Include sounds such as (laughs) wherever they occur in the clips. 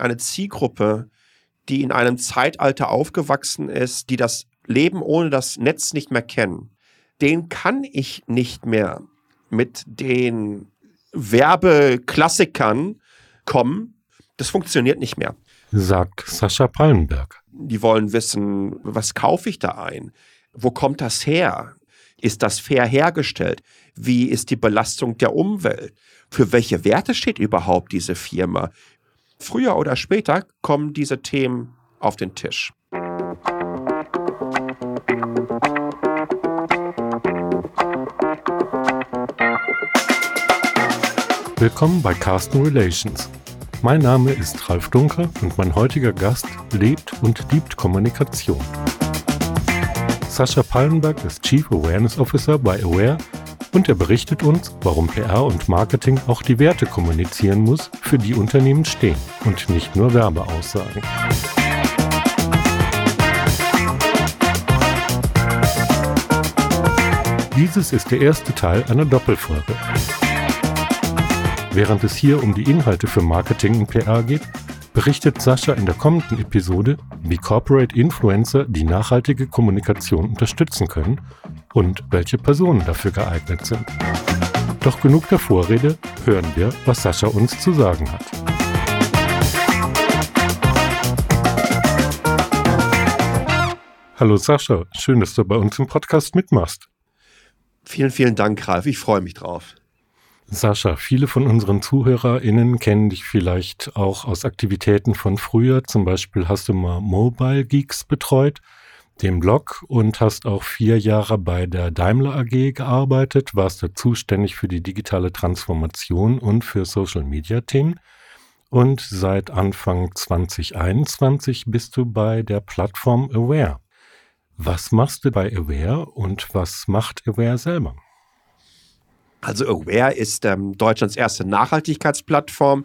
eine Zielgruppe, die in einem Zeitalter aufgewachsen ist, die das Leben ohne das Netz nicht mehr kennen. Den kann ich nicht mehr mit den Werbeklassikern kommen. Das funktioniert nicht mehr. Sagt Sascha Pallenberg. Die wollen wissen, was kaufe ich da ein? Wo kommt das her? Ist das fair hergestellt? Wie ist die Belastung der Umwelt? Für welche Werte steht überhaupt diese Firma? Früher oder später kommen diese Themen auf den Tisch. Willkommen bei Carsten Relations. Mein Name ist Ralf Dunker und mein heutiger Gast lebt und liebt Kommunikation. Sascha Pallenberg ist Chief Awareness Officer bei Aware und er berichtet uns, warum PR und Marketing auch die Werte kommunizieren muss, für die Unternehmen stehen und nicht nur Werbeaussagen. Dieses ist der erste Teil einer Doppelfolge. Während es hier um die Inhalte für Marketing und PR geht, berichtet Sascha in der kommenden Episode, wie Corporate Influencer die nachhaltige Kommunikation unterstützen können und welche Personen dafür geeignet sind. Doch genug der Vorrede, hören wir, was Sascha uns zu sagen hat. Hallo Sascha, schön, dass du bei uns im Podcast mitmachst. Vielen, vielen Dank, Ralf. Ich freue mich drauf. Sascha, viele von unseren ZuhörerInnen kennen dich vielleicht auch aus Aktivitäten von früher. Zum Beispiel hast du mal Mobile Geeks betreut, den Blog, und hast auch vier Jahre bei der Daimler AG gearbeitet, warst da zuständig für die digitale Transformation und für Social Media Themen. Und seit Anfang 2021 bist du bei der Plattform Aware. Was machst du bei Aware und was macht Aware selber? Also Aware ist ähm, Deutschlands erste Nachhaltigkeitsplattform.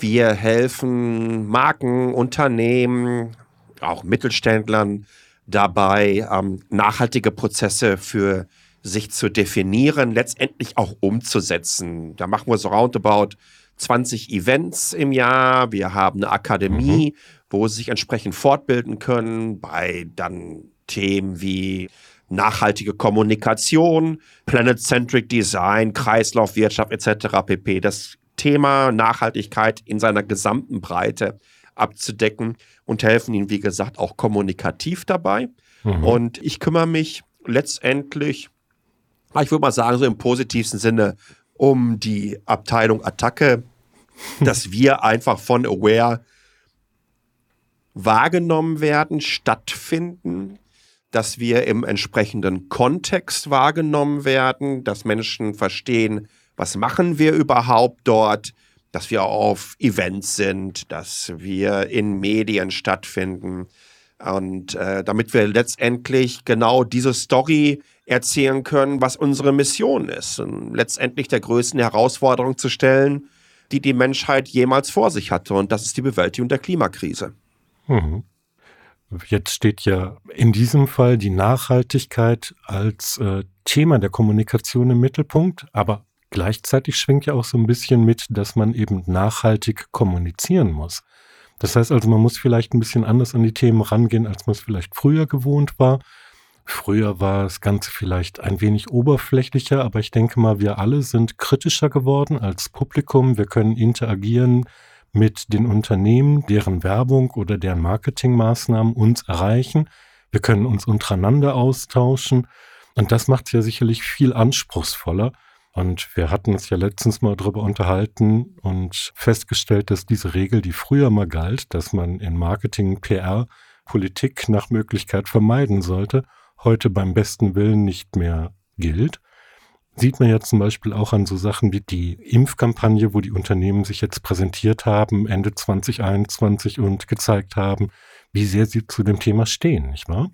Wir helfen Marken, Unternehmen, auch Mittelständlern dabei, ähm, nachhaltige Prozesse für sich zu definieren, letztendlich auch umzusetzen. Da machen wir so roundabout 20 Events im Jahr. Wir haben eine Akademie, mhm. wo sie sich entsprechend fortbilden können bei dann Themen wie nachhaltige Kommunikation, Planet-Centric Design, Kreislaufwirtschaft etc. pp. Das Thema Nachhaltigkeit in seiner gesamten Breite abzudecken und helfen ihnen, wie gesagt, auch kommunikativ dabei. Mhm. Und ich kümmere mich letztendlich, ich würde mal sagen, so im positivsten Sinne um die Abteilung Attacke, (laughs) dass wir einfach von Aware wahrgenommen werden, stattfinden, dass wir im entsprechenden Kontext wahrgenommen werden, dass Menschen verstehen, was machen wir überhaupt dort, dass wir auf Events sind, dass wir in Medien stattfinden und äh, damit wir letztendlich genau diese Story erzählen können, was unsere Mission ist und letztendlich der größten Herausforderung zu stellen, die die Menschheit jemals vor sich hatte und das ist die Bewältigung der Klimakrise. Mhm. Jetzt steht ja in diesem Fall die Nachhaltigkeit als äh, Thema der Kommunikation im Mittelpunkt, aber gleichzeitig schwingt ja auch so ein bisschen mit, dass man eben nachhaltig kommunizieren muss. Das heißt also, man muss vielleicht ein bisschen anders an die Themen rangehen, als man es vielleicht früher gewohnt war. Früher war das Ganze vielleicht ein wenig oberflächlicher, aber ich denke mal, wir alle sind kritischer geworden als Publikum. Wir können interagieren mit den Unternehmen, deren Werbung oder deren Marketingmaßnahmen uns erreichen. Wir können uns untereinander austauschen. Und das macht es ja sicherlich viel anspruchsvoller. Und wir hatten uns ja letztens mal darüber unterhalten und festgestellt, dass diese Regel, die früher mal galt, dass man in Marketing, PR, Politik nach Möglichkeit vermeiden sollte, heute beim besten Willen nicht mehr gilt sieht man ja zum Beispiel auch an so Sachen wie die Impfkampagne, wo die Unternehmen sich jetzt präsentiert haben, Ende 2021 und gezeigt haben, wie sehr sie zu dem Thema stehen, nicht wahr?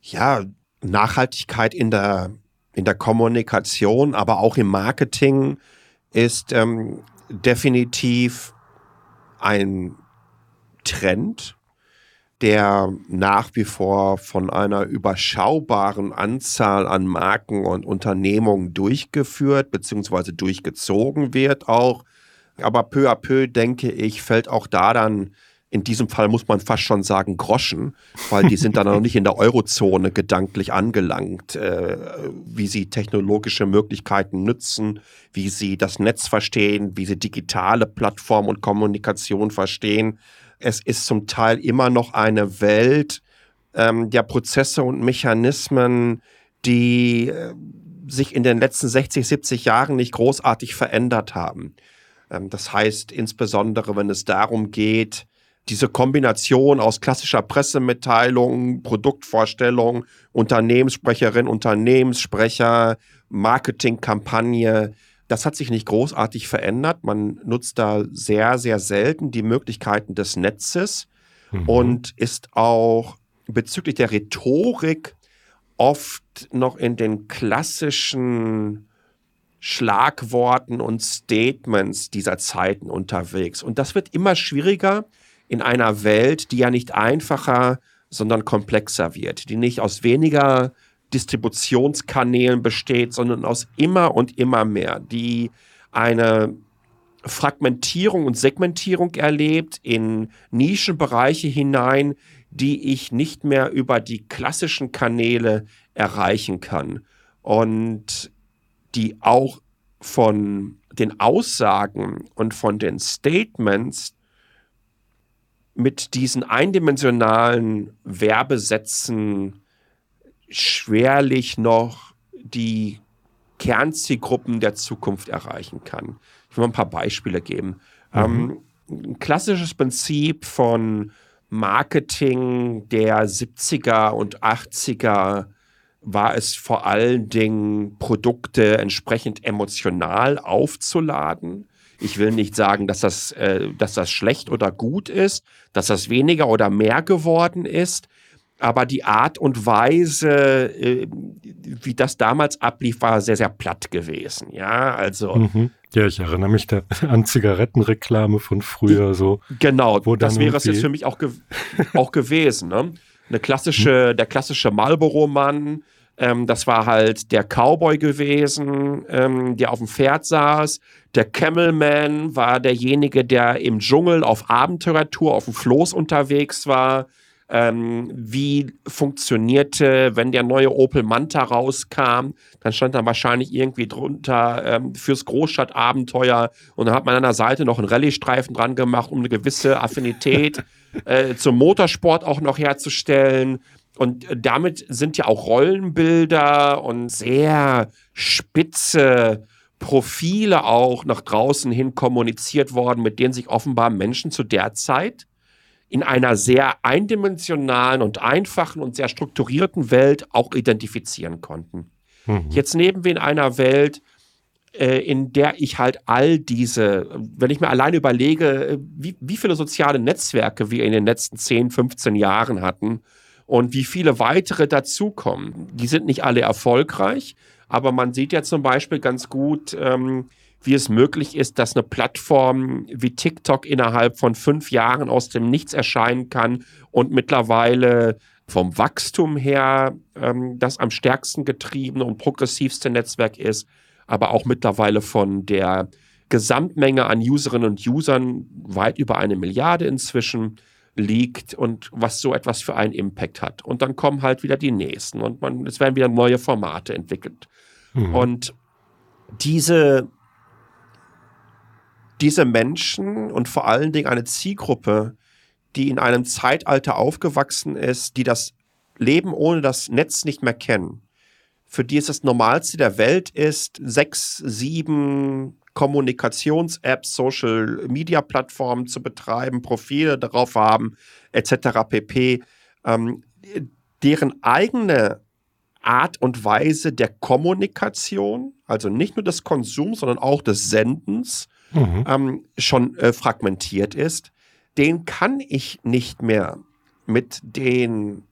Ja, Nachhaltigkeit in der, in der Kommunikation, aber auch im Marketing ist ähm, definitiv ein Trend, der nach wie vor von einer überschaubaren Anzahl an Marken und Unternehmungen durchgeführt bzw. durchgezogen wird auch. Aber peu à peu, denke ich, fällt auch da dann in diesem Fall muss man fast schon sagen Groschen, weil die sind dann noch nicht in der Eurozone gedanklich angelangt, äh, wie sie technologische Möglichkeiten nutzen, wie sie das Netz verstehen, wie sie digitale Plattformen und Kommunikation verstehen. Es ist zum Teil immer noch eine Welt ähm, der Prozesse und Mechanismen, die äh, sich in den letzten 60, 70 Jahren nicht großartig verändert haben. Ähm, das heißt insbesondere, wenn es darum geht, diese Kombination aus klassischer Pressemitteilung, Produktvorstellung, Unternehmenssprecherin, Unternehmenssprecher, Marketingkampagne, das hat sich nicht großartig verändert. Man nutzt da sehr, sehr selten die Möglichkeiten des Netzes mhm. und ist auch bezüglich der Rhetorik oft noch in den klassischen Schlagworten und Statements dieser Zeiten unterwegs. Und das wird immer schwieriger, in einer Welt, die ja nicht einfacher, sondern komplexer wird, die nicht aus weniger Distributionskanälen besteht, sondern aus immer und immer mehr, die eine Fragmentierung und Segmentierung erlebt in Nischenbereiche hinein, die ich nicht mehr über die klassischen Kanäle erreichen kann. Und die auch von den Aussagen und von den Statements mit diesen eindimensionalen Werbesätzen schwerlich noch die Kernzielgruppen der Zukunft erreichen kann. Ich will mal ein paar Beispiele geben. Mhm. Ähm, ein klassisches Prinzip von Marketing der 70er und 80er war es vor allen Dingen, Produkte entsprechend emotional aufzuladen. Ich will nicht sagen, dass das, äh, dass das schlecht oder gut ist, dass das weniger oder mehr geworden ist. Aber die Art und Weise, äh, wie das damals ablief, war sehr, sehr platt gewesen. Ja, also. Mhm. Ja, ich erinnere mich da (laughs) an Zigarettenreklame von früher so. Genau, das wäre es jetzt für mich auch, ge auch gewesen. Ne? Eine klassische, der klassische Marlboro-Mann, ähm, das war halt der Cowboy gewesen, ähm, der auf dem Pferd saß. Der Camelman war derjenige, der im Dschungel auf Abenteurertour auf dem Floß unterwegs war. Ähm, wie funktionierte, wenn der neue Opel Manta rauskam, dann stand da wahrscheinlich irgendwie drunter ähm, fürs Großstadtabenteuer und dann hat man an der Seite noch einen Rallye-Streifen dran gemacht, um eine gewisse Affinität (laughs) äh, zum Motorsport auch noch herzustellen. Und damit sind ja auch Rollenbilder und sehr spitze Profile auch nach draußen hin kommuniziert worden, mit denen sich offenbar Menschen zu der Zeit in einer sehr eindimensionalen und einfachen und sehr strukturierten Welt auch identifizieren konnten. Mhm. Jetzt leben wir in einer Welt, äh, in der ich halt all diese, wenn ich mir alleine überlege, wie, wie viele soziale Netzwerke wir in den letzten 10, 15 Jahren hatten, und wie viele weitere dazukommen. Die sind nicht alle erfolgreich, aber man sieht ja zum Beispiel ganz gut, ähm, wie es möglich ist, dass eine Plattform wie TikTok innerhalb von fünf Jahren aus dem Nichts erscheinen kann und mittlerweile vom Wachstum her ähm, das am stärksten getriebene und progressivste Netzwerk ist, aber auch mittlerweile von der Gesamtmenge an Userinnen und Usern weit über eine Milliarde inzwischen liegt und was so etwas für einen Impact hat. Und dann kommen halt wieder die nächsten und man, es werden wieder neue Formate entwickelt. Mhm. Und diese, diese Menschen und vor allen Dingen eine Zielgruppe, die in einem Zeitalter aufgewachsen ist, die das Leben ohne das Netz nicht mehr kennen, für die es das Normalste der Welt ist, sechs, sieben Kommunikations-Apps, Social-Media-Plattformen zu betreiben, Profile darauf haben, etc. pp. Ähm, deren eigene Art und Weise der Kommunikation, also nicht nur des Konsums, sondern auch des Sendens, mhm. ähm, schon äh, fragmentiert ist, den kann ich nicht mehr mit den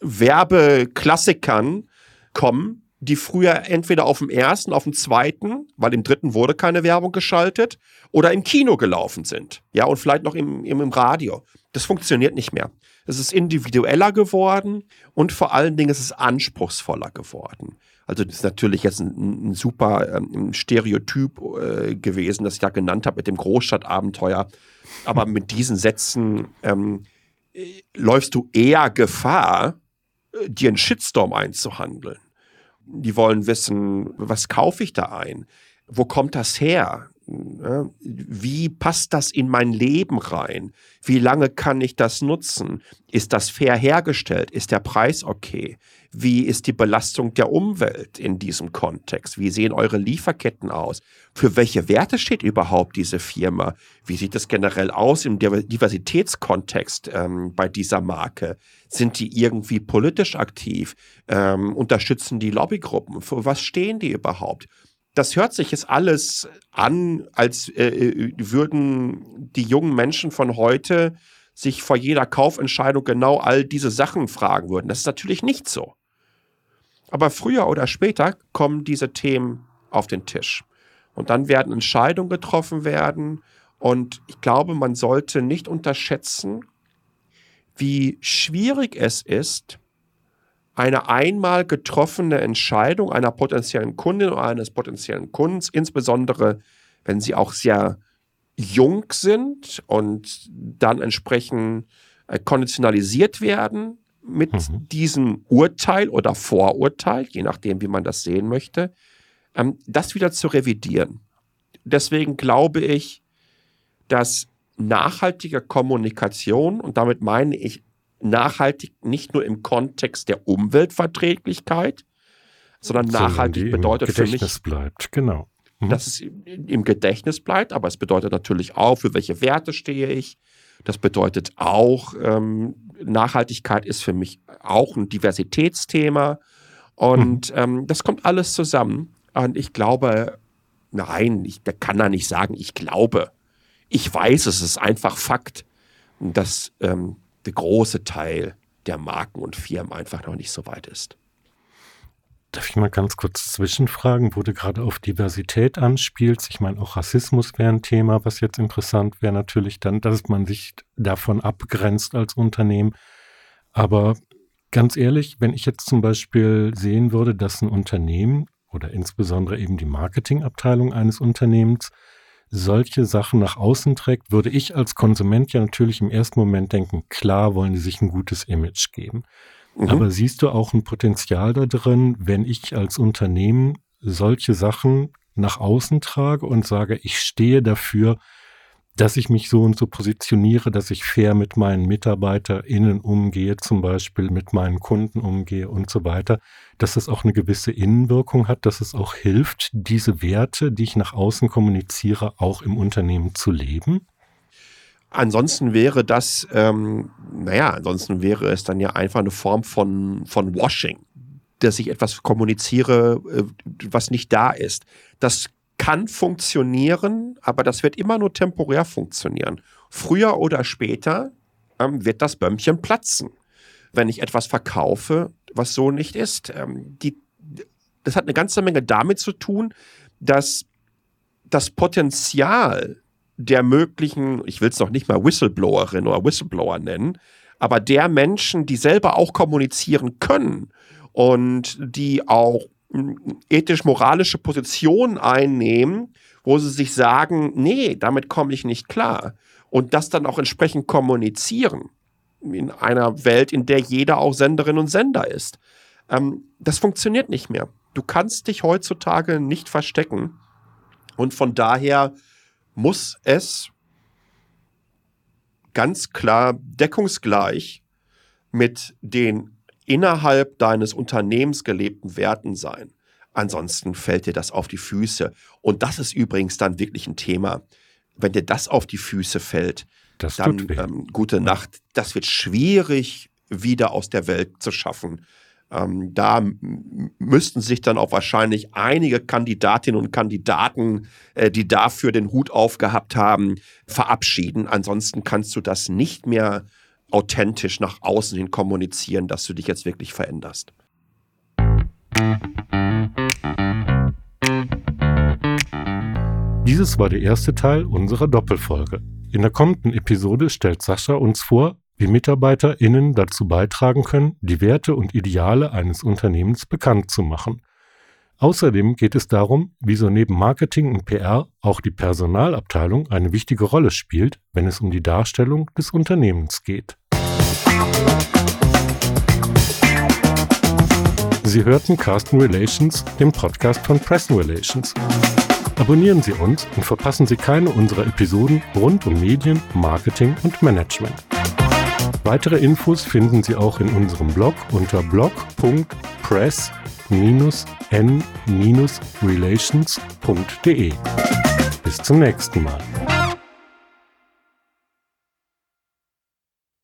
Werbeklassikern kommen, die früher entweder auf dem ersten, auf dem zweiten, weil im dritten wurde keine Werbung geschaltet, oder im Kino gelaufen sind. Ja, und vielleicht noch im, im, Radio. Das funktioniert nicht mehr. Es ist individueller geworden und vor allen Dingen ist es anspruchsvoller geworden. Also das ist natürlich jetzt ein, ein super ähm, Stereotyp äh, gewesen, das ich da genannt habe mit dem Großstadtabenteuer. Aber mit diesen Sätzen ähm, äh, läufst du eher Gefahr, äh, dir einen Shitstorm einzuhandeln. Die wollen wissen, was kaufe ich da ein? Wo kommt das her? Wie passt das in mein Leben rein? Wie lange kann ich das nutzen? Ist das fair hergestellt? Ist der Preis okay? Wie ist die Belastung der Umwelt in diesem Kontext? Wie sehen eure Lieferketten aus? Für welche Werte steht überhaupt diese Firma? Wie sieht es generell aus im Diversitätskontext ähm, bei dieser Marke? Sind die irgendwie politisch aktiv? Ähm, unterstützen die Lobbygruppen? Für was stehen die überhaupt? Das hört sich jetzt alles an, als äh, äh, würden die jungen Menschen von heute sich vor jeder Kaufentscheidung genau all diese Sachen fragen würden. Das ist natürlich nicht so. Aber früher oder später kommen diese Themen auf den Tisch. Und dann werden Entscheidungen getroffen werden. Und ich glaube, man sollte nicht unterschätzen, wie schwierig es ist, eine einmal getroffene Entscheidung einer potenziellen Kundin oder eines potenziellen Kundens, insbesondere wenn sie auch sehr jung sind und dann entsprechend äh, konditionalisiert werden mit mhm. diesem Urteil oder Vorurteil, je nachdem, wie man das sehen möchte, ähm, das wieder zu revidieren. Deswegen glaube ich, dass nachhaltige Kommunikation, und damit meine ich nachhaltig nicht nur im Kontext der Umweltverträglichkeit, sondern nachhaltig bedeutet für mich, bleibt, genau. Mhm. dass es im Gedächtnis bleibt, aber es bedeutet natürlich auch, für welche Werte stehe ich. Das bedeutet auch, ähm, Nachhaltigkeit ist für mich auch ein Diversitätsthema. Und mhm. ähm, das kommt alles zusammen. Und ich glaube, nein, ich kann da nicht sagen, ich glaube. Ich weiß, es ist einfach Fakt, dass ähm, der große Teil der Marken und Firmen einfach noch nicht so weit ist. Darf ich mal ganz kurz zwischenfragen, wo du gerade auf Diversität anspielst? Ich meine, auch Rassismus wäre ein Thema, was jetzt interessant wäre natürlich dann, dass man sich davon abgrenzt als Unternehmen. Aber ganz ehrlich, wenn ich jetzt zum Beispiel sehen würde, dass ein Unternehmen oder insbesondere eben die Marketingabteilung eines Unternehmens solche Sachen nach außen trägt, würde ich als Konsument ja natürlich im ersten Moment denken, klar wollen die sich ein gutes Image geben. Mhm. Aber siehst du auch ein Potenzial da drin, wenn ich als Unternehmen solche Sachen nach außen trage und sage, ich stehe dafür, dass ich mich so und so positioniere, dass ich fair mit meinen MitarbeiterInnen umgehe, zum Beispiel mit meinen Kunden umgehe und so weiter, dass es auch eine gewisse Innenwirkung hat, dass es auch hilft, diese Werte, die ich nach außen kommuniziere, auch im Unternehmen zu leben? Ansonsten wäre das, ähm, naja, ansonsten wäre es dann ja einfach eine Form von, von Washing, dass ich etwas kommuniziere, äh, was nicht da ist. Das kann funktionieren, aber das wird immer nur temporär funktionieren. Früher oder später ähm, wird das Bömmchen platzen, wenn ich etwas verkaufe, was so nicht ist. Ähm, die, das hat eine ganze Menge damit zu tun, dass das Potenzial der möglichen, ich will es noch nicht mal Whistleblowerin oder Whistleblower nennen, aber der Menschen, die selber auch kommunizieren können und die auch ethisch-moralische Position einnehmen, wo sie sich sagen, nee, damit komme ich nicht klar. Und das dann auch entsprechend kommunizieren. In einer Welt, in der jeder auch Senderin und Sender ist. Ähm, das funktioniert nicht mehr. Du kannst dich heutzutage nicht verstecken. Und von daher muss es ganz klar deckungsgleich mit den innerhalb deines Unternehmens gelebten Werten sein. Ansonsten fällt dir das auf die Füße. Und das ist übrigens dann wirklich ein Thema. Wenn dir das auf die Füße fällt, das dann ähm, gute Nacht. Das wird schwierig wieder aus der Welt zu schaffen. Ähm, da müssten sich dann auch wahrscheinlich einige Kandidatinnen und Kandidaten, äh, die dafür den Hut aufgehabt haben, verabschieden. Ansonsten kannst du das nicht mehr authentisch nach außen hin kommunizieren, dass du dich jetzt wirklich veränderst. Dieses war der erste Teil unserer Doppelfolge. In der kommenden Episode stellt Sascha uns vor, wie MitarbeiterInnen dazu beitragen können, die Werte und Ideale eines Unternehmens bekannt zu machen. Außerdem geht es darum, wieso neben Marketing und PR auch die Personalabteilung eine wichtige Rolle spielt, wenn es um die Darstellung des Unternehmens geht. Sie hörten Carsten Relations, dem Podcast von Pressen Relations. Abonnieren Sie uns und verpassen Sie keine unserer Episoden rund um Medien, Marketing und Management. Weitere Infos finden Sie auch in unserem Blog unter blog.press-n-relations.de. Bis zum nächsten Mal.